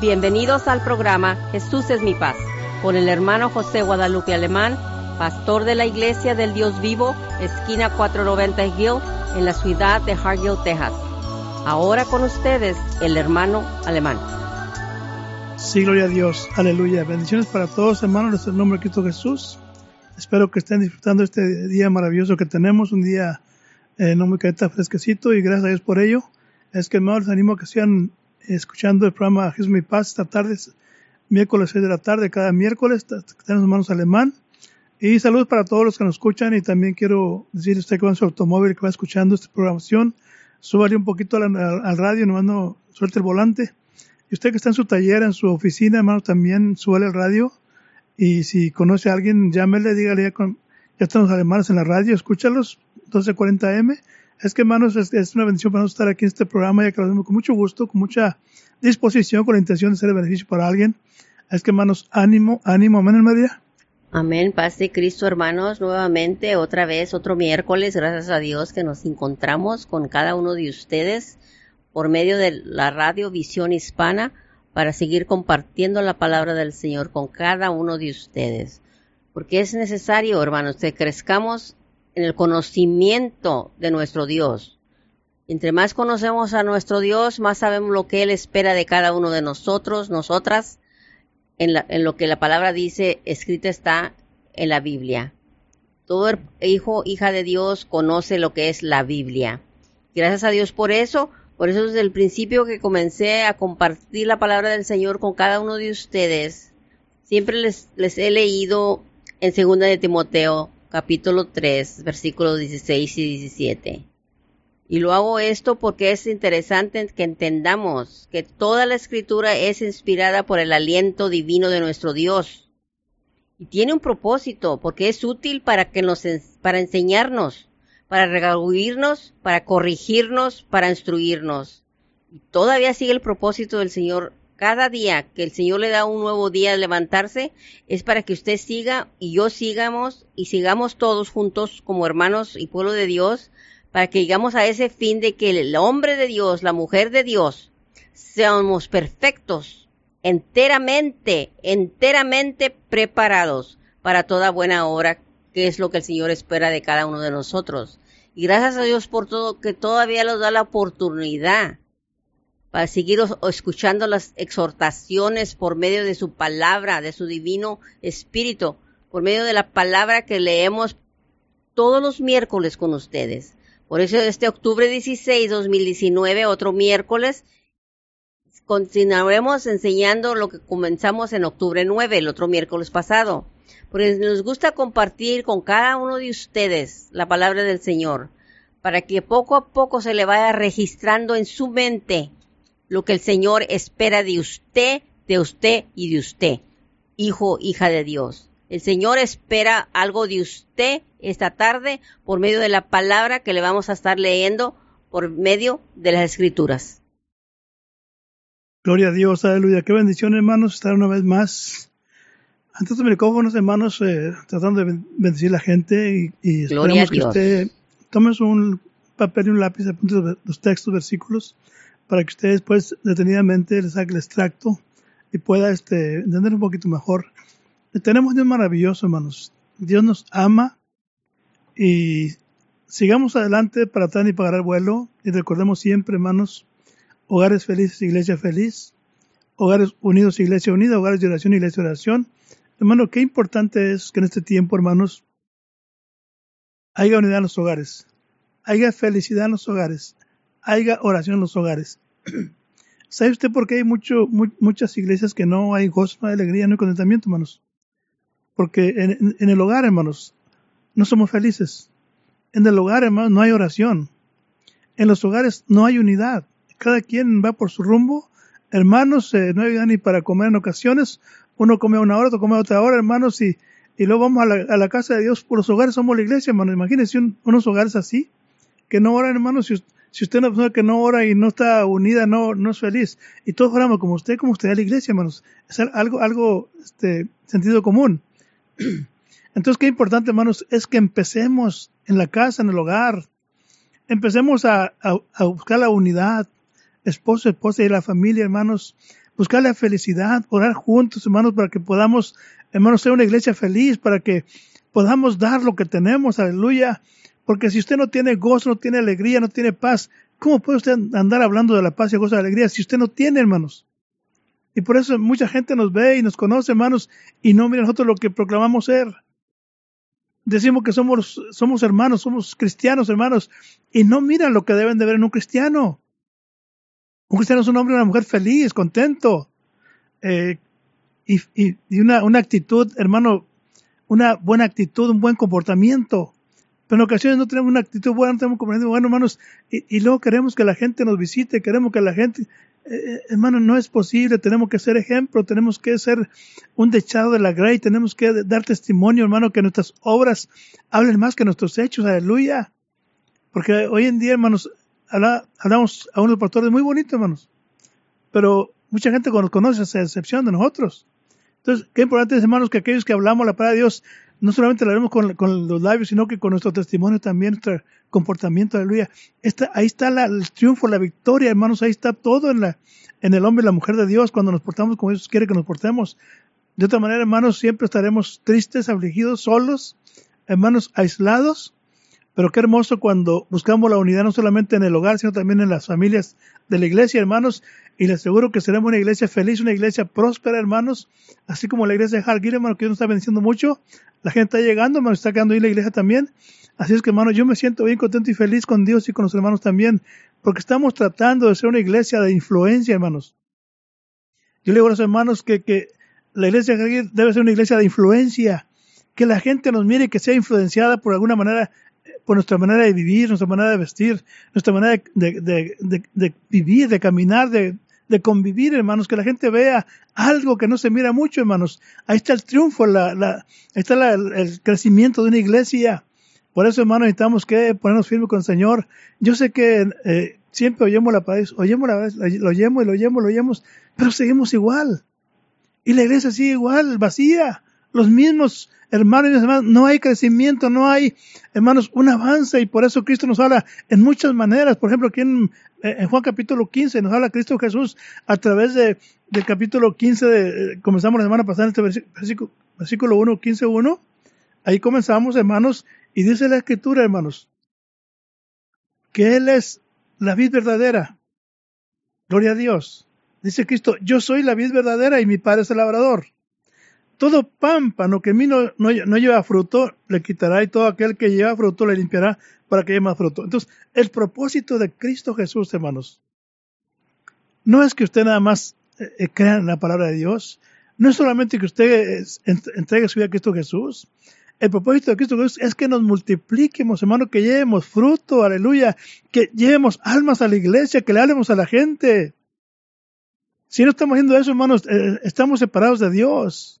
Bienvenidos al programa Jesús es mi paz con el hermano José Guadalupe Alemán, pastor de la Iglesia del Dios Vivo, esquina 490 Hill, en la ciudad de Hargill, Texas. Ahora con ustedes el hermano Alemán. Sí, gloria a Dios. Aleluya. Bendiciones para todos, hermanos, en el nombre de Cristo Jesús. Espero que estén disfrutando este día maravilloso que tenemos, un día eh, no muy careta, fresquecito, y gracias a Dios por ello. Es que, hermanos, les animo a que sigan escuchando el programa Jesús mi paz esta tarde, miércoles 6 de la tarde, cada miércoles, tenemos hermanos alemán. Y saludos para todos los que nos escuchan y también quiero decirle a usted que va en su automóvil, que va escuchando esta programación, súbale un poquito al, al radio, nomás no suelte el volante. Y usted que está en su taller, en su oficina, hermano, también súbale el radio. Y si conoce a alguien, llámele, dígale, ya, con, ya están los alemanes en la radio, escúchalos, 1240M es que, hermanos, es, una bendición para nosotros estar aquí en este programa, ya que lo hacemos con mucho gusto, con mucha disposición, con la intención de ser beneficio para alguien. Es que, hermanos, ánimo, ánimo, amén, María. Amén, paz de Cristo, hermanos, nuevamente, otra vez, otro miércoles, gracias a Dios que nos encontramos con cada uno de ustedes por medio de la radio Visión Hispana para seguir compartiendo la palabra del Señor con cada uno de ustedes. Porque es necesario, hermanos, que crezcamos en el conocimiento de nuestro Dios. Entre más conocemos a nuestro Dios, más sabemos lo que Él espera de cada uno de nosotros, nosotras, en, lo que la palabra dice, escrita está en la Biblia. Todo hijo, hija de Dios conoce lo que es la Biblia. Gracias a Dios por eso. Por eso desde el principio que comencé a compartir la palabra del Señor con cada uno de ustedes, siempre les, les he leído en segunda de Timoteo capítulo 3, versículos 16 y 17. Y lo hago esto porque es interesante que entendamos que toda la escritura es inspirada por el aliento divino de nuestro Dios. Y tiene un propósito, porque es útil para que nos, para enseñarnos, para regaluirnos, para corregirnos, para instruirnos. Y todavía sigue el propósito del Señor cada día que el Señor le da un nuevo día de levantarse, es para que usted siga y yo sigamos y sigamos todos juntos como hermanos y pueblo de Dios, para que llegamos a ese fin de que el hombre de Dios, la mujer de Dios, seamos perfectos, enteramente, enteramente preparados para toda buena obra, que es lo que el Señor espera de cada uno de nosotros. Y gracias a Dios por todo, que todavía nos da la oportunidad para seguir escuchando las exhortaciones por medio de su palabra, de su divino espíritu, por medio de la palabra que leemos todos los miércoles con ustedes. Por eso este octubre 16, 2019, otro miércoles, continuaremos enseñando lo que comenzamos en octubre 9, el otro miércoles pasado. Porque nos gusta compartir con cada uno de ustedes la palabra del Señor, para que poco a poco se le vaya registrando en su mente lo que el Señor espera de usted, de usted y de usted, hijo, hija de Dios. El Señor espera algo de usted esta tarde por medio de la palabra que le vamos a estar leyendo por medio de las escrituras. Gloria a Dios, aleluya. Qué bendición, hermanos, estar una vez más ante estos micrófonos, hermanos, eh, tratando de bendecir a la gente y, y esperamos que usted tome un papel y un lápiz, apunte los textos, versículos para que ustedes pues detenidamente les saque el extracto y pueda este, entender un poquito mejor. Tenemos Dios maravilloso, hermanos. Dios nos ama y sigamos adelante para atrás y pagar el vuelo y recordemos siempre, hermanos, hogares felices, iglesia feliz, hogares unidos, iglesia unida, hogares de oración, iglesia de oración. Hermano, qué importante es que en este tiempo, hermanos, haya unidad en los hogares, haya felicidad en los hogares, haya oración en los hogares. ¿Sabe usted por qué hay mucho, muchas iglesias que no hay gozo, no hay alegría, no hay contentamiento, hermanos? Porque en, el hogar, hermanos, no somos felices. En el hogar, hermanos, no hay oración. En los hogares no hay unidad. Cada quien va por su rumbo. Hermanos, eh, no hay ni para comer en ocasiones. Uno come una hora, otro come otra hora, hermanos, y, y luego vamos a la, casa de Dios. Por los hogares somos la iglesia, hermanos. Imagínense unos hogares así, que no oran, hermanos. Si, si usted es una persona que no ora y no está unida, no, no es feliz. Y todos oramos como usted, como usted a la iglesia, hermanos. Es algo, algo, este, sentido común. Entonces, qué importante, hermanos, es que empecemos en la casa, en el hogar. Empecemos a, a, buscar la unidad, esposo, esposa y la familia, hermanos, buscar la felicidad, orar juntos, hermanos, para que podamos, hermanos, ser una iglesia feliz, para que podamos dar lo que tenemos, aleluya. Porque si usted no tiene gozo, no tiene alegría, no tiene paz, ¿cómo puede usted andar hablando de la paz y gozo y alegría si usted no tiene, hermanos? Y por eso mucha gente nos ve y nos conoce, hermanos, y no mira nosotros lo que proclamamos ser. Decimos que somos, somos hermanos, somos cristianos, hermanos, y no miran lo que deben de ver en un cristiano. Un cristiano es un hombre y una mujer feliz, contento, eh, y, y, una, una actitud, hermano, una buena actitud, un buen comportamiento. Pero en ocasiones no tenemos una actitud buena, no tenemos comportamiento bueno, hermanos, y, luego queremos que la gente nos visite, queremos que la gente, eh, eh hermano, no es posible, tenemos que ser ejemplo, tenemos que ser un dechado de la grey, tenemos que dar testimonio, hermano, que nuestras obras hablen más que nuestros hechos, aleluya. Porque hoy en día, hermanos, hablamos a unos pastores muy bonitos, hermanos. Pero mucha gente nos conoce esa excepción de nosotros. Entonces, qué importante es, hermanos, que aquellos que hablamos la palabra de Dios, no solamente la haremos con, los labios, sino que con nuestro testimonio también, nuestro comportamiento, aleluya. ahí está el triunfo, la victoria, hermanos, ahí está todo en, la, en el hombre y la mujer de Dios, cuando nos portamos como Dios quiere que nos portemos. De otra manera, hermanos, siempre estaremos tristes, afligidos, solos, hermanos, aislados, pero qué hermoso cuando buscamos la unidad no solamente en el hogar, sino también en las familias de la iglesia, hermanos. Y les aseguro que seremos una iglesia feliz, una iglesia próspera, hermanos. Así como la iglesia de Hargir, hermano, que Dios nos está bendiciendo mucho. La gente está llegando, hermano, está quedando ahí la iglesia también. Así es que, hermano, yo me siento bien contento y feliz con Dios y con los hermanos también, porque estamos tratando de ser una iglesia de influencia, hermanos. Yo le digo a los hermanos que, la iglesia de debe ser una iglesia de influencia, que la gente nos mire y que sea influenciada por alguna manera por nuestra manera de vivir, nuestra manera de vestir, nuestra manera de, vivir, de caminar, de, convivir, hermanos, que la gente vea algo que no se mira mucho, hermanos. Ahí está el triunfo, la, la, ahí está el crecimiento de una iglesia. Por eso, hermanos, necesitamos que ponernos firmes con el Señor. Yo sé que eh, siempre oyemos la paz, oyemos la lo oyemos y lo oyemos, lo oyemos, pero seguimos igual. Y la iglesia sigue igual, vacía. Los mismos hermanos y hermanas, no hay crecimiento, no hay, hermanos, un avance y por eso Cristo nos habla en muchas maneras. Por ejemplo, aquí en, en Juan capítulo 15 nos habla Cristo Jesús a través de, del capítulo 15, de, eh, comenzamos la semana pasada en este versículo, versículo 1, 15, 1. Ahí comenzamos, hermanos, y dice la escritura, hermanos, que Él es la vid verdadera. Gloria a Dios. Dice Cristo, yo soy la vid verdadera y mi Padre es el labrador todo pámpano que a mí no, no, lleva fruto, le quitará y todo aquel que lleva fruto le limpiará para que lleve más fruto. Entonces, el propósito de Cristo Jesús, hermanos, no es que usted nada más eh, eh, crea en la palabra de Dios, no es solamente que usted entregue su vida a Cristo Jesús. El propósito de Cristo Jesús es que nos multipliquemos, hermanos, que llevemos fruto, aleluya, que llevemos almas a la iglesia, que le hablemos a la gente. Si no estamos haciendo eso, hermanos, eh, estamos separados de Dios.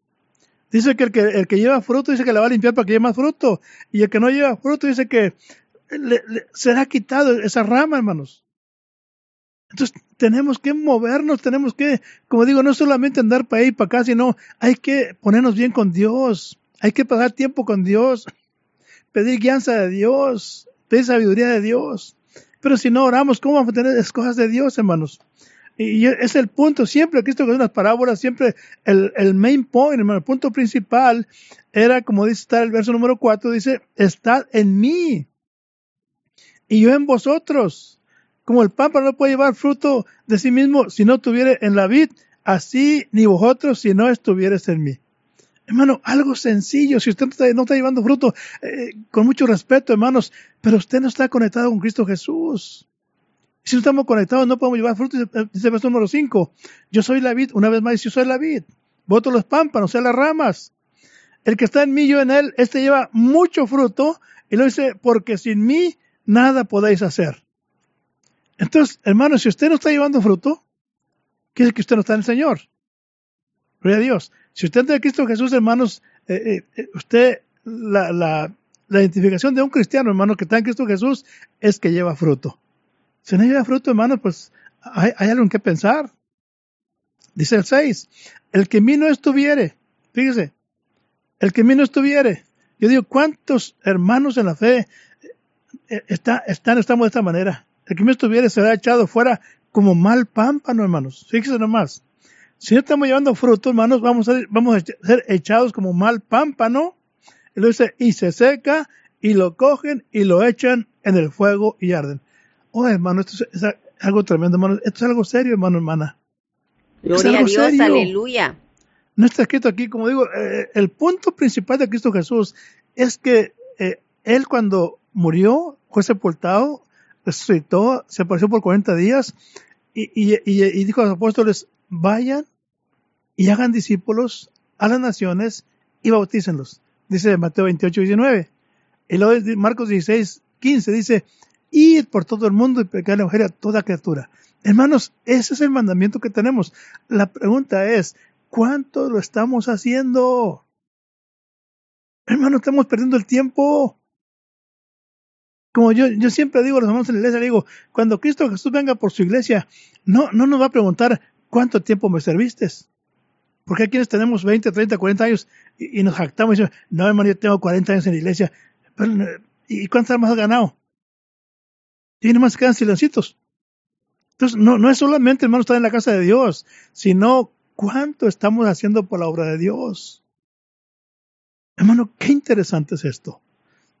Dice que el, que el que lleva fruto dice que la va a limpiar para que lleve más fruto. Y el que no lleva fruto dice que le, será quitado esa rama, hermanos. Entonces tenemos que movernos, tenemos que, como digo, no solamente andar para ahí y para acá, sino hay que ponernos bien con Dios. Hay que pasar tiempo con Dios, pedir guianza de Dios, pedir sabiduría de Dios. Pero si no oramos, ¿cómo vamos a tener las cosas de Dios, hermanos? Y es el punto, siempre Cristo con las parábolas, siempre el, el main point, el punto principal era, como dice está el verso número 4, dice, estad en mí y yo en vosotros. Como el pámpano no puede llevar fruto de sí mismo si no tuviera en la vid, así ni vosotros si no estuvierais en mí. Hermano, algo sencillo, si usted no está, llevando fruto, eh, con mucho respeto, hermanos, pero usted no está conectado con Cristo Jesús. Si no estamos conectados, no podemos llevar fruto. Dice el verso número 5. Yo soy la vid, una vez más, yo soy la vid. Voto los pámpanos, o sea, las ramas. El que está en mí, yo en él, este lleva mucho fruto. Y lo dice, porque sin mí nada podéis hacer. Entonces, hermanos, si usted no está llevando fruto, quiere decir que usted no está en el Señor. Gloria a Dios. Si usted está en Cristo Jesús, hermanos, eh, eh, eh, usted, la, la, la identificación de un cristiano, hermano, que está en Cristo Jesús, es que lleva fruto. Si no lleva fruto, hermano, pues hay, algo en qué pensar. Dice el 6, el que en mí no estuviere, fíjese, el que en mí no estuviere. Yo digo, ¿cuántos hermanos en la fe eh, está, están, estamos de esta manera? El que en mí estuviere será echado fuera como mal pámpano, hermanos. Fíjese nomás. Si no estamos llevando fruto, hermanos, vamos a, vamos a ser echados como mal pámpano. Y lo dice, y se seca, y lo cogen, y lo echan en el fuego y arden. Oh, hermano, esto es, algo tremendo, hermano. Esto es algo serio, hermano, hermana. Gloria a Dios, aleluya. No está escrito aquí, como digo, eh, el punto principal de Cristo Jesús es que eh, Él cuando murió, fue sepultado, resucitó, se apareció por 40 días y, y, dijo a los apóstoles, vayan y hagan discípulos a las naciones y bautícenlos. Dice Mateo 28, 19. Y luego Marcos 16, 15 dice, id por todo el mundo y pecar el evangelio a toda criatura. Hermanos, ese es el mandamiento que tenemos. La pregunta es, ¿cuánto lo estamos haciendo? Hermanos, estamos perdiendo el tiempo. Como yo, yo siempre digo a los hermanos en la iglesia, digo, cuando Cristo Jesús venga por su iglesia, no, no nos va a preguntar cuánto tiempo me serviste. Porque hay quienes tenemos 20, 30, 40 años y, nos jactamos y decimos, no hermano, yo tengo 40 años en la iglesia. ¿Y cuántas más has ganado? Y más quedan silencitos. Entonces, no, no es solamente, hermano, estar en la casa de Dios, sino cuánto estamos haciendo por la obra de Dios. Hermano, qué interesante es esto.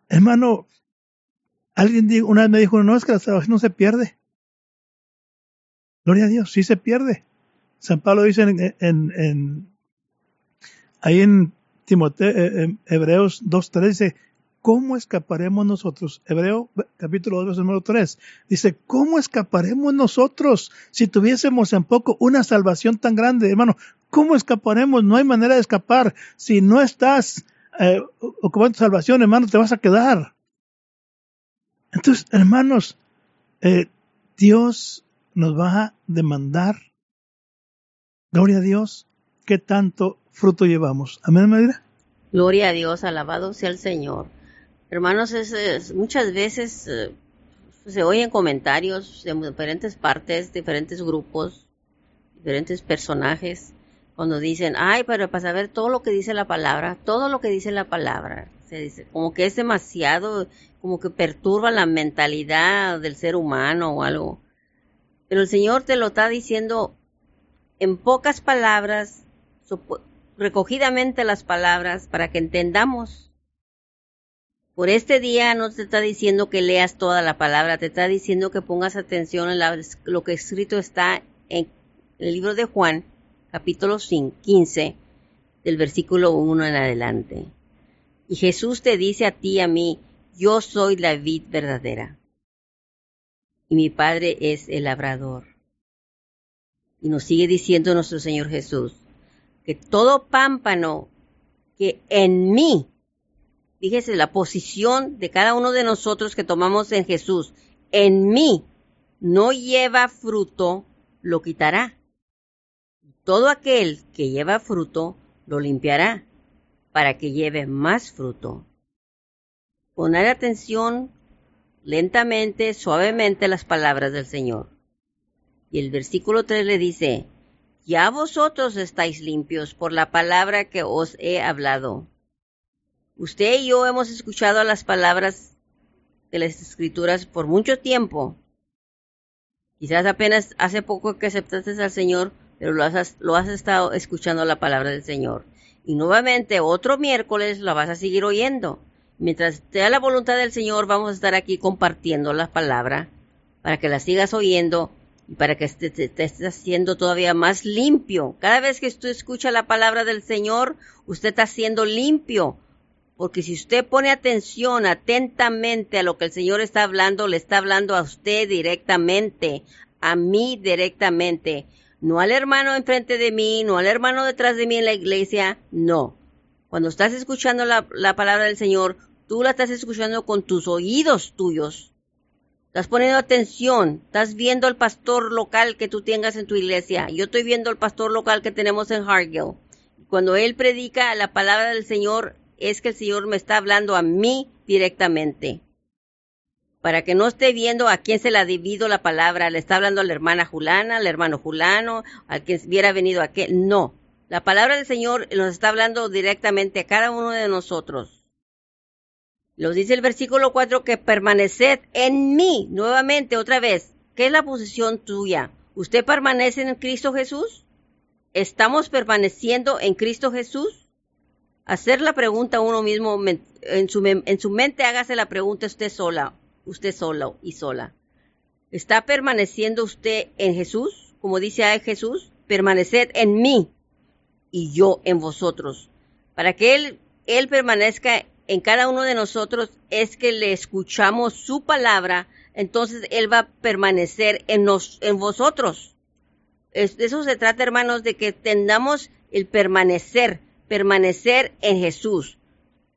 Hermano, Alguien dijo, una vez me dijo, no, es que la salvación no se pierde. Gloria a Dios, sí se pierde. San Pablo dice en, en, ahí en Timoteo, eh, en Hebreos 2.3 dice, ¿cómo escaparemos nosotros? Hebreo capítulo 2, número 3. Dice, ¿cómo escaparemos nosotros si tuviésemos en poco una salvación tan grande? Hermano, ¿cómo escaparemos? No hay manera de escapar. Si no estás eh, ocupando salvación, hermano, te vas a quedar. Entonces, hermanos, eh, Dios nos va a demandar, gloria a Dios, qué tanto fruto llevamos. Amén, Madre. Gloria a Dios, alabado sea el Señor. Hermanos, es, muchas veces eh, se oyen comentarios de diferentes partes, diferentes grupos, diferentes personajes, cuando dicen, ay, pero para saber todo lo que dice la palabra, todo lo que dice la palabra, se dice, como que es demasiado, como que perturba la mentalidad del ser humano o algo. Pero el Señor te lo está diciendo en pocas palabras, recogidamente las palabras, para que entendamos. Por este día no te está diciendo que leas toda la palabra, te está diciendo que pongas atención en lo que escrito está en el libro de Juan, capítulo 15, del versículo 1 en adelante. Y Jesús te dice a ti y a mí, yo soy la vid verdadera. Y mi Padre es el labrador. Y nos sigue diciendo nuestro Señor Jesús, que todo pámpano que en mí, fíjese la posición de cada uno de nosotros que tomamos en Jesús, en mí no lleva fruto, lo quitará. Todo aquel que lleva fruto, lo limpiará para que lleve más fruto. Poner atención lentamente, suavemente las palabras del Señor. Y el versículo 3 le dice, ya vosotros estáis limpios por la palabra que os he hablado. Usted y yo hemos escuchado las palabras de las escrituras por mucho tiempo. Quizás apenas hace poco que aceptaste al Señor, pero lo has, estado escuchando la palabra del Señor. Y nuevamente otro miércoles la vas a seguir oyendo. Mientras sea la voluntad del Señor, vamos a estar aquí compartiendo la palabra para que la sigas oyendo y para que te, estés haciendo todavía más limpio. Cada vez que usted escucha la palabra del Señor, usted está siendo limpio. Porque si usted pone atención atentamente a lo que el Señor está hablando, le está hablando a usted directamente, a mí directamente no al hermano enfrente de mí, no al hermano detrás de mí en la iglesia, no. Cuando estás escuchando la, palabra del Señor, tú la estás escuchando con tus oídos tuyos. Estás poniendo atención, estás viendo al pastor local que tú tengas en tu iglesia. Yo estoy viendo al pastor local que tenemos en Hargill. Cuando él predica la palabra del Señor, es que el Señor me está hablando a mí directamente para que no esté viendo a quién se le ha dividido la palabra, le está hablando a la hermana Julana, al hermano Julano, a quien hubiera venido a qué. No, la palabra del Señor nos está hablando directamente a cada uno de nosotros. Nos dice el versículo 4 que permaneced en mí, nuevamente, otra vez. ¿Qué es la posición tuya? ¿Usted permanece en Cristo Jesús? ¿Estamos permaneciendo en Cristo Jesús? Hacer la pregunta a uno mismo en su, en su mente, hágase la pregunta usted sola, usted solo y sola. ¿Está permaneciendo usted en Jesús? Como dice Jesús, permaneced en mí y yo en vosotros. Para que Él, Él permanezca en cada uno de nosotros es que le escuchamos su palabra, entonces Él va a permanecer en, nos, en vosotros. de eso se trata, hermanos, de que tengamos el permanecer, permanecer en Jesús.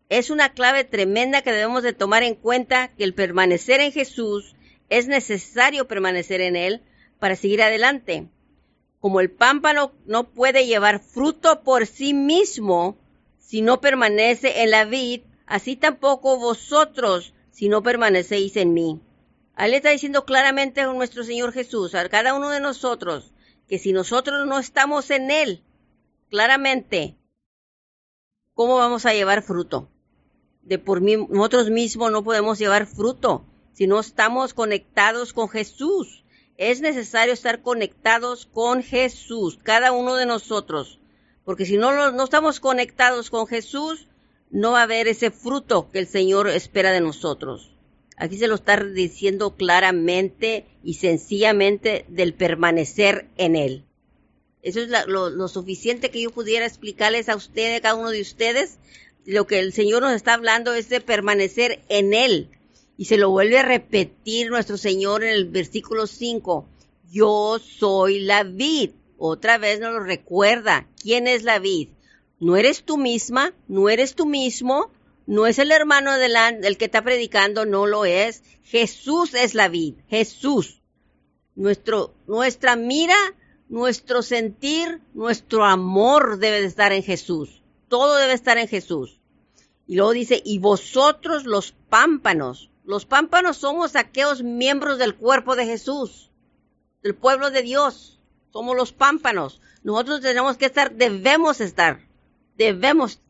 Es una clave tremenda que debemos de tomar en cuenta que el permanecer en Jesús es necesario permanecer en Él para seguir adelante. Como el pámpano no puede llevar fruto por sí mismo si no permanece en la vid, así tampoco vosotros si no permanecéis en mí. Ahí está diciendo claramente a nuestro Señor Jesús, a cada uno de nosotros, que si nosotros no estamos en Él, claramente, ¿cómo vamos a llevar fruto? De por nosotros mismos no podemos llevar fruto si no estamos conectados con Jesús. Es necesario estar conectados con Jesús, cada uno de nosotros, porque si no, no estamos conectados con Jesús, no va a haber ese fruto que el Señor espera de nosotros. Aquí se lo está diciendo claramente y sencillamente del permanecer en Él. Eso es lo, suficiente que yo pudiera explicarles a ustedes, a cada uno de ustedes. Lo que el Señor nos está hablando es de permanecer en Él, y se lo vuelve a repetir nuestro Señor en el versículo 5. Yo soy la vid. Otra vez nos lo recuerda. ¿Quién es la vid? No eres tú misma, no eres tú mismo, no es el hermano del, que está predicando, no lo es. Jesús es la vid, Jesús. Nuestro, nuestra mira, nuestro sentir, nuestro amor debe de estar en Jesús. Todo debe estar en Jesús. Y luego dice, y vosotros los pámpanos, los pámpanos somos aquellos miembros del cuerpo de Jesús, del pueblo de Dios. Somos los pámpanos. Nosotros tenemos que estar, debemos estar, debemos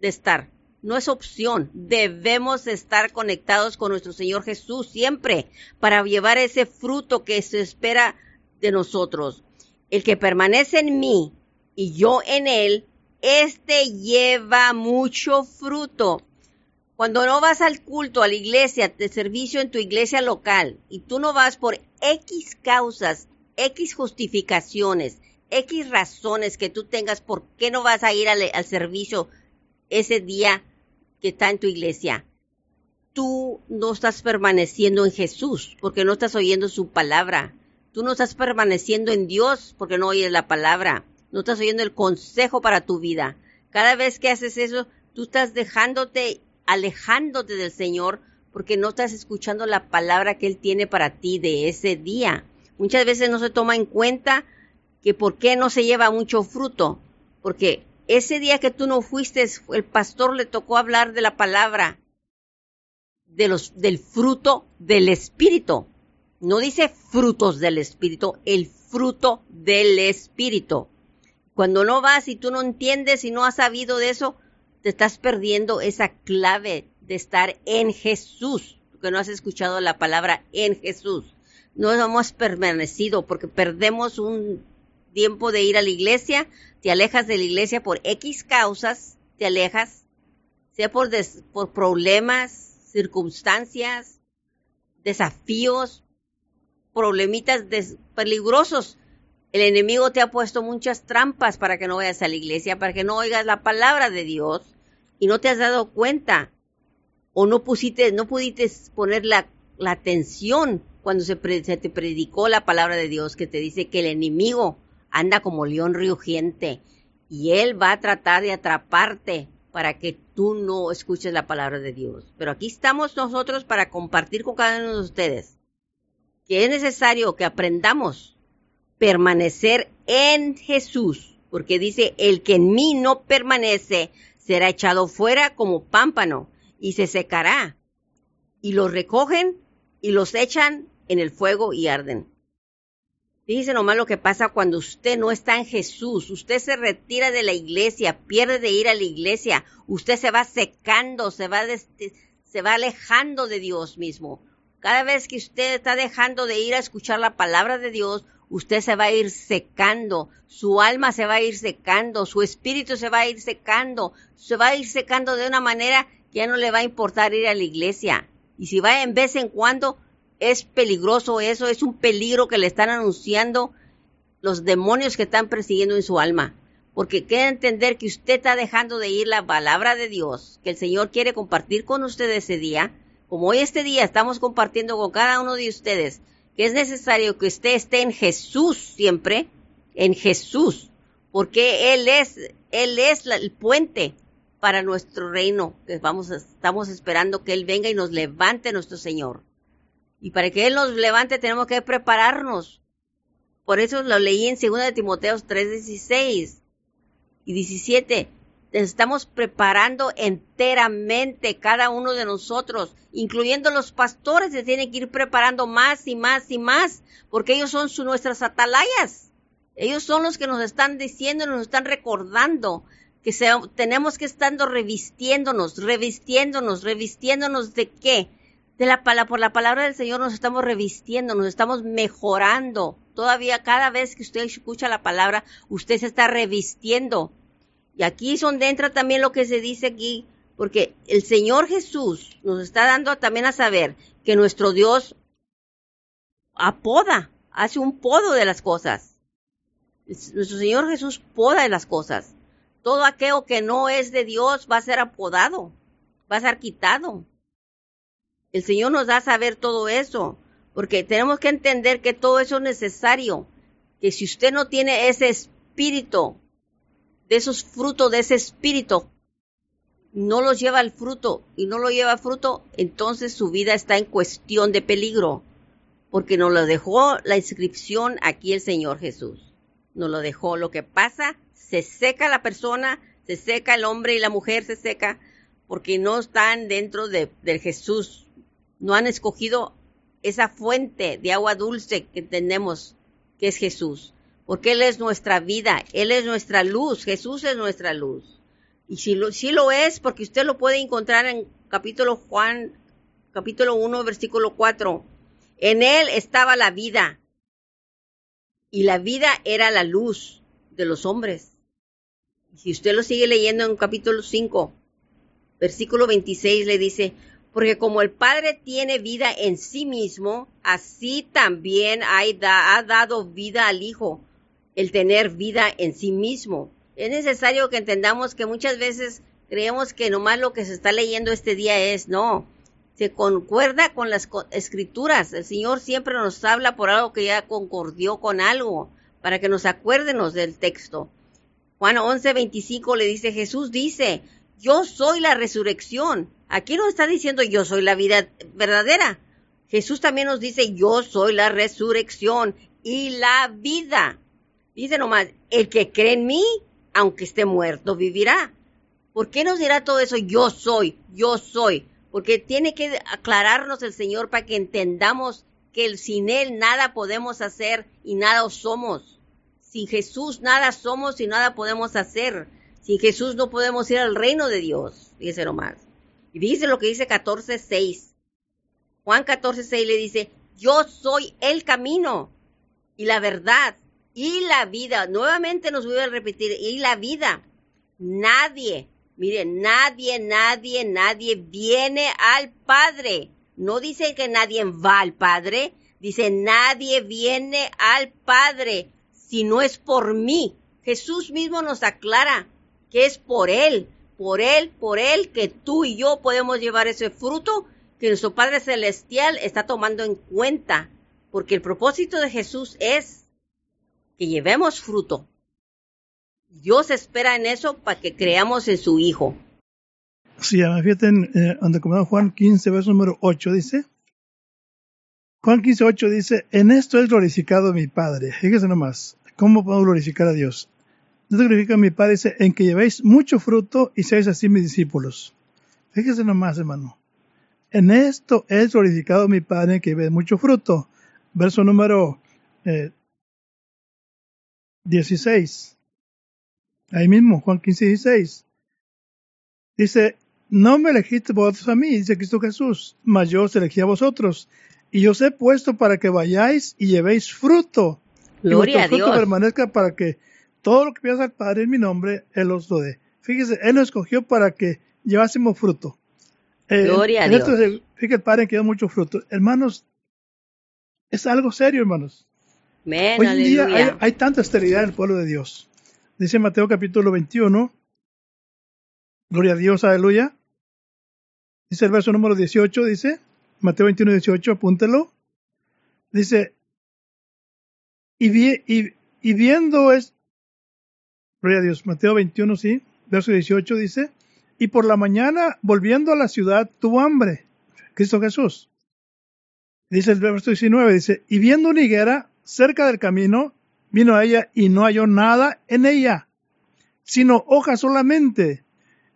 de estar. No es opción, debemos estar conectados con nuestro Señor Jesús siempre para llevar ese fruto que se espera de nosotros. El que permanece en mí y yo en él, este lleva mucho fruto cuando no vas al culto, a la iglesia, de servicio en tu iglesia local, y tú no vas por X causas, X justificaciones, X razones que tú tengas por qué no vas a ir al, al servicio ese día que está en tu iglesia, tú no estás permaneciendo en Jesús porque no estás oyendo su palabra. Tú no estás permaneciendo en Dios porque no oyes la palabra. No estás oyendo el consejo para tu vida. Cada vez que haces eso, tú estás dejándote alejándote del Señor porque no estás escuchando la palabra que Él tiene para ti de ese día. Muchas veces no se toma en cuenta que por qué no se lleva mucho fruto, porque ese día que tú no fuiste, el pastor le tocó hablar de la palabra, de los, del fruto del Espíritu. No dice frutos del Espíritu, el fruto del Espíritu. Cuando no vas y tú no entiendes y no has sabido de eso, te estás perdiendo esa clave de estar en Jesús, porque no has escuchado la palabra en Jesús. No hemos permanecido porque perdemos un tiempo de ir a la iglesia, te alejas de la iglesia por X causas, te alejas, sea por, por problemas, circunstancias, desafíos, problemitas peligrosos el enemigo te ha puesto muchas trampas para que no vayas a la iglesia, para que no oigas la palabra de Dios y no te has dado cuenta o no pusiste, no pudiste poner la, atención cuando se, se, te predicó la palabra de Dios que te dice que el enemigo anda como león rugiente y él va a tratar de atraparte para que tú no escuches la palabra de Dios. Pero aquí estamos nosotros para compartir con cada uno de ustedes que es necesario que aprendamos permanecer en Jesús, porque dice, el que en mí no permanece será echado fuera como pámpano y se secará. Y los recogen y los echan en el fuego y arden. Fíjese nomás lo que pasa cuando usted no está en Jesús. Usted se retira de la iglesia, pierde de ir a la iglesia. Usted se va secando, se va, se va alejando de Dios mismo. Cada vez que usted está dejando de ir a escuchar la palabra de Dios, usted se va a ir secando, su alma se va a ir secando, su espíritu se va a ir secando, se va a ir secando de una manera que ya no le va a importar ir a la iglesia. Y si va en vez en cuando, es peligroso eso, es un peligro que le están anunciando los demonios que están persiguiendo en su alma. Porque quiere entender que usted está dejando de ir la palabra de Dios, que el Señor quiere compartir con usted ese día. Como hoy este día estamos compartiendo con cada uno de ustedes que es necesario que usted esté en Jesús siempre, en Jesús, porque Él es, Él es el puente para nuestro reino, que vamos, estamos esperando que Él venga y nos levante nuestro Señor. Y para que Él nos levante tenemos que prepararnos. Por eso lo leí en 2 de Timoteo 3, 16 y 17. Estamos preparando enteramente cada uno de nosotros, incluyendo los pastores, se tienen que ir preparando más y más y más, porque ellos son nuestras atalayas. Ellos son los que nos están diciendo, nos están recordando que tenemos que estar revistiéndonos, revistiéndonos, revistiéndonos de qué? De la, por la palabra del Señor nos estamos revistiendo, nos estamos mejorando. Todavía cada vez que usted escucha la palabra, usted se está revistiendo. Y aquí es donde entra también lo que se dice aquí, porque el Señor Jesús nos está dando también a saber que nuestro Dios apoda, hace un podo de las cosas. Nuestro Señor Jesús poda de las cosas. Todo aquello que no es de Dios va a ser apodado, va a ser quitado. El Señor nos da a saber todo eso, porque tenemos que entender que todo eso es necesario, que si usted no tiene ese espíritu, de esos frutos de ese espíritu, no los lleva al fruto y no lo lleva fruto, entonces su vida está en cuestión de peligro, porque nos lo dejó la inscripción aquí el Señor Jesús. Nos lo dejó. Lo que pasa, se seca la persona, se seca el hombre y la mujer se seca, porque no están dentro de, de Jesús no han escogido esa fuente de agua dulce que tenemos, que es Jesús. Porque Él es nuestra vida, Él es nuestra luz, Jesús es nuestra luz. Y si lo, si lo es, porque usted lo puede encontrar en capítulo Juan, capítulo 1, versículo 4. En Él estaba la vida. Y la vida era la luz de los hombres. Si usted lo sigue leyendo en capítulo 5, versículo 26 le dice, porque como el Padre tiene vida en sí mismo, así también ha dado vida al Hijo, el tener vida en sí mismo. Es necesario que entendamos que muchas veces creemos que nomás lo que se está leyendo este día es, no, se concuerda con las escrituras. El Señor siempre nos habla por algo que ya concordió con algo, para que nos acuérdenos del texto. Juan 11, 25 le dice, Jesús dice, yo soy la resurrección Aquí no está diciendo yo soy la vida verdadera. Jesús también nos dice yo soy la resurrección y la vida. Dice nomás, el que cree en mí, aunque esté muerto, vivirá. ¿Por qué nos dirá todo eso? Yo soy, yo soy. Porque tiene que aclararnos el Señor para que entendamos que sin Él nada podemos hacer y nada somos. Sin Jesús nada somos y nada podemos hacer. Sin Jesús no podemos ir al reino de Dios. Dice nomás. Y dice lo que dice 14.6. Juan 14.6 le dice, yo soy el camino y la verdad y la vida. Nuevamente nos voy a repetir, y la vida. Nadie, mire, nadie, nadie, nadie viene al Padre. No dice que nadie va al Padre, dice nadie viene al Padre si no es por mí. Jesús mismo nos aclara que es por Él por Él, por Él, que tú y yo podemos llevar ese fruto que nuestro Padre Celestial está tomando en cuenta, porque el propósito de Jesús es que llevemos fruto. Dios espera en eso para que creamos en su Hijo. Sí, fíjate en eh, donde Juan 15, verso número 8, dice. Juan 15, 8 dice, en esto es glorificado mi Padre. Fíjese nomás, ¿cómo podemos glorificar a Dios? No glorifica mi Padre, dice, en que llevéis mucho fruto y seáis así mis discípulos. Fíjese nomás, hermano. En esto es glorificado mi Padre, en que llevéis mucho fruto. Verso número 16. Eh, Ahí mismo, Juan 15, 16. Dice, no me elegiste vosotros a mí, dice Cristo Jesús, mas yo os elegí a vosotros. Y os he puesto para que vayáis y llevéis fruto Gloria y fruto permanezca para que todo lo que pidas al Padre en mi nombre, Él os lo dé. Fíjese, Él nos escogió para que llevásemos fruto. Eh, Gloria a Dios. fíjese, el Padre que da mucho fruto. Hermanos, es algo serio, hermanos. Hoy en día hay, tanta esterilidad en el pueblo de Dios. Dice Mateo capítulo 21. Gloria a Dios, aleluya. Dice el verso número 18, dice, Mateo 21, 18, apúntelo. Dice, y, y, viendo es, gloria a Dios, Mateo 21, sí, verso 18 dice, y por la mañana, volviendo a la ciudad, tuvo hambre. Cristo Jesús. Dice el verso 19, dice, y viendo una higuera cerca del camino, vino a ella y no halló nada en ella, sino hojas solamente.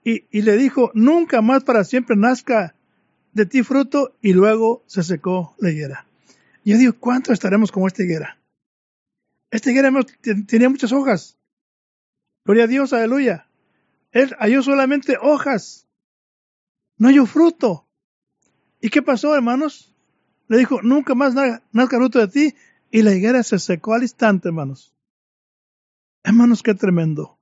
Y, y le dijo, nunca más para siempre nazca de ti fruto, y luego se secó la higuera. Yo digo, ¿cuánto estaremos como esta higuera? Esta higuera tenía muchas hojas. Gloria a Dios, aleluya. Él halló solamente hojas. No halló fruto. ¿Y qué pasó, hermanos? Le dijo, nunca más nazca fruto de ti. Y la higuera se secó al instante, hermanos. Hermanos, qué tremendo.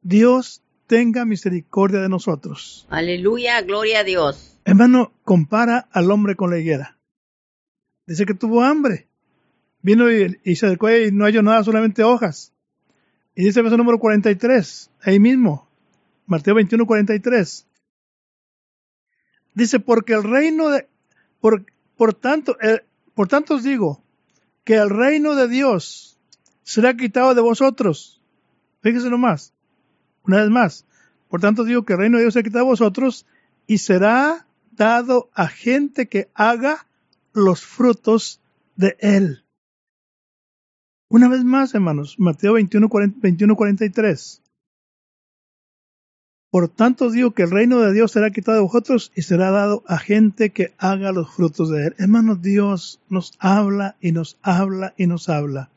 Dios tenga misericordia de nosotros. Aleluya, gloria a Dios. Hermano, compara al hombre con la higuera. Dice que tuvo hambre. Vino y, se acercó y no halló nada, solamente hojas. Y dice el verso número 43, ahí mismo, Mateo 21, 43. Dice, porque el reino de, por, por tanto, eh, por tanto os digo, que el reino de Dios será quitado de vosotros. Fíjese nomás, una vez más. Por tanto digo que el reino de Dios será quitado de vosotros y será dado a gente que haga los frutos de él. Una vez más, hermanos, Mateo 21, 43. Por tanto digo que el reino de Dios será quitado de vosotros y será dado a gente que haga los frutos de él. Hermanos, Dios nos habla y nos habla y nos habla.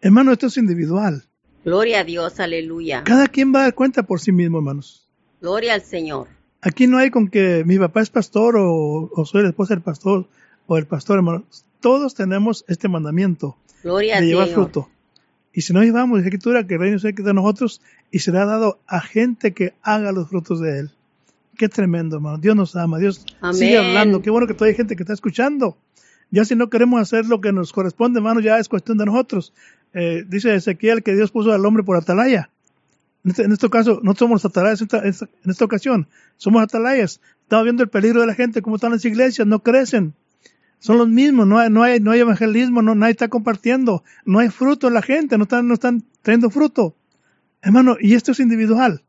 Hermano, esto es individual. Gloria a Dios, aleluya. Cada quien va a dar cuenta por sí mismo, hermanos. Gloria al Señor. Aquí no hay con que mi papá es pastor o, soy la esposa del pastor o el pastor, hermanos. Todos tenemos este mandamiento Gloria de llevar fruto. Y si no llevamos la escritura, que el reino sea de nosotros y será dado a gente que haga los frutos de él. Qué tremendo, hermano. Dios nos ama, Dios sigue hablando. Qué bueno que todavía hay gente que está escuchando. Ya si no queremos hacer lo que nos corresponde, hermano, ya es cuestión de nosotros. Eh, dice Ezequiel que Dios puso al hombre por atalaya. En este, en este caso, no somos atalayas en esta, en esta ocasión, somos atalayas. Estamos viendo el peligro de la gente, cómo están las iglesias, no crecen son los mismos, no hay, no hay, no hay evangelismo, no, nadie está compartiendo, no hay fruto en la gente, no están, no están trayendo fruto. Hermano, y esto es individual.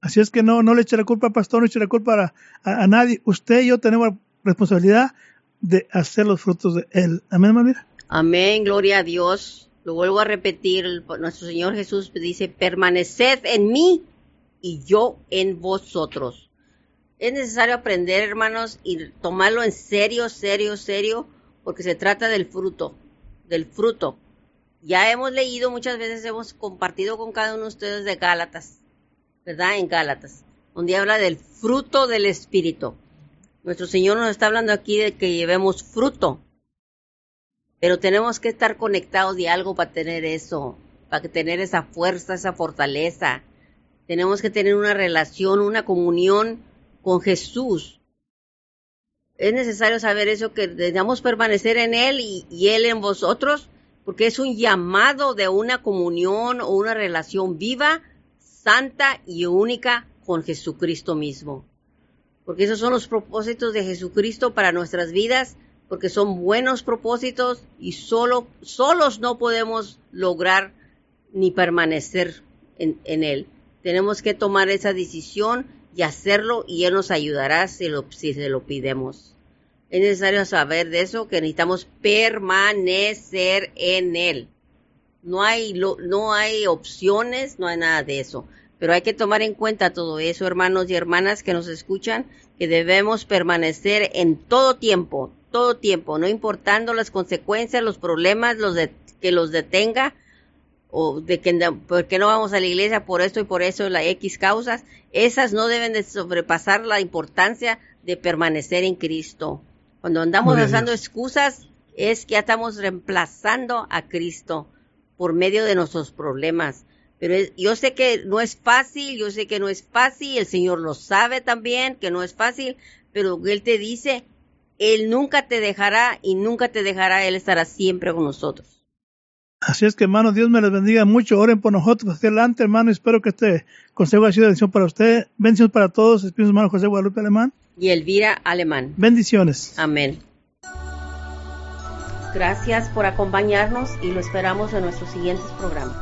Así es que no, no le eche la culpa al pastor, no eche la culpa a, a, nadie. Usted y yo tenemos responsabilidad de hacer los frutos de Él. Amén, hermano. Amén, gloria a Dios. Lo vuelvo a repetir, nuestro Señor Jesús dice, permaneced en mí y yo en vosotros. Es necesario aprender, hermanos, y tomarlo en serio, serio, serio, porque se trata del fruto, del fruto. Ya hemos leído, muchas veces hemos compartido con cada uno de ustedes de Gálatas, ¿verdad? En Gálatas, donde habla del fruto del Espíritu. Nuestro Señor nos está hablando aquí de que llevemos fruto, pero tenemos que estar conectados de algo para tener eso, para tener esa fuerza, esa fortaleza. Tenemos que tener una relación, una comunión con Jesús. Es necesario saber eso, que debemos permanecer en Él y, Él en vosotros, porque es un llamado de una comunión o una relación viva, santa y única con Jesucristo mismo. Porque esos son los propósitos de Jesucristo para nuestras vidas, porque son buenos propósitos y solo, solos no podemos lograr ni permanecer en, en Él. Tenemos que tomar esa decisión y hacerlo y Él nos ayudará si, lo, se lo pidemos. Es necesario saber de eso, que necesitamos permanecer en Él. No hay, no hay opciones, no hay nada de eso. Pero hay que tomar en cuenta todo eso, hermanos y hermanas que nos escuchan, que debemos permanecer en todo tiempo, todo tiempo, no importando las consecuencias, los problemas, los de, que los detenga, o de que porque no vamos a la iglesia por esto y por eso la X causas, esas no deben de sobrepasar la importancia de permanecer en Cristo. Cuando andamos usando excusas, es que ya estamos reemplazando a Cristo por medio de nuestros problemas. Pero yo sé que no es fácil, yo sé que no es fácil, el Señor lo sabe también, que no es fácil, pero Él te dice, Él nunca te dejará y nunca te dejará, Él estará siempre con nosotros. Así es que, hermano, Dios me les bendiga mucho. Oren por nosotros hacia adelante, hermano. Espero que este consejo haya sido de bendición para usted. Bendiciones para todos. Espíritu hermano José Guadalupe Alemán. Y Elvira Alemán. Bendiciones. Amén. Gracias por acompañarnos y lo esperamos en nuestros siguientes programas.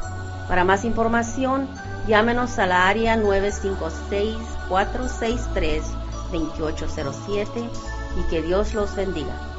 Para más información, llámenos a la área 956-463-2807 y que Dios los bendiga.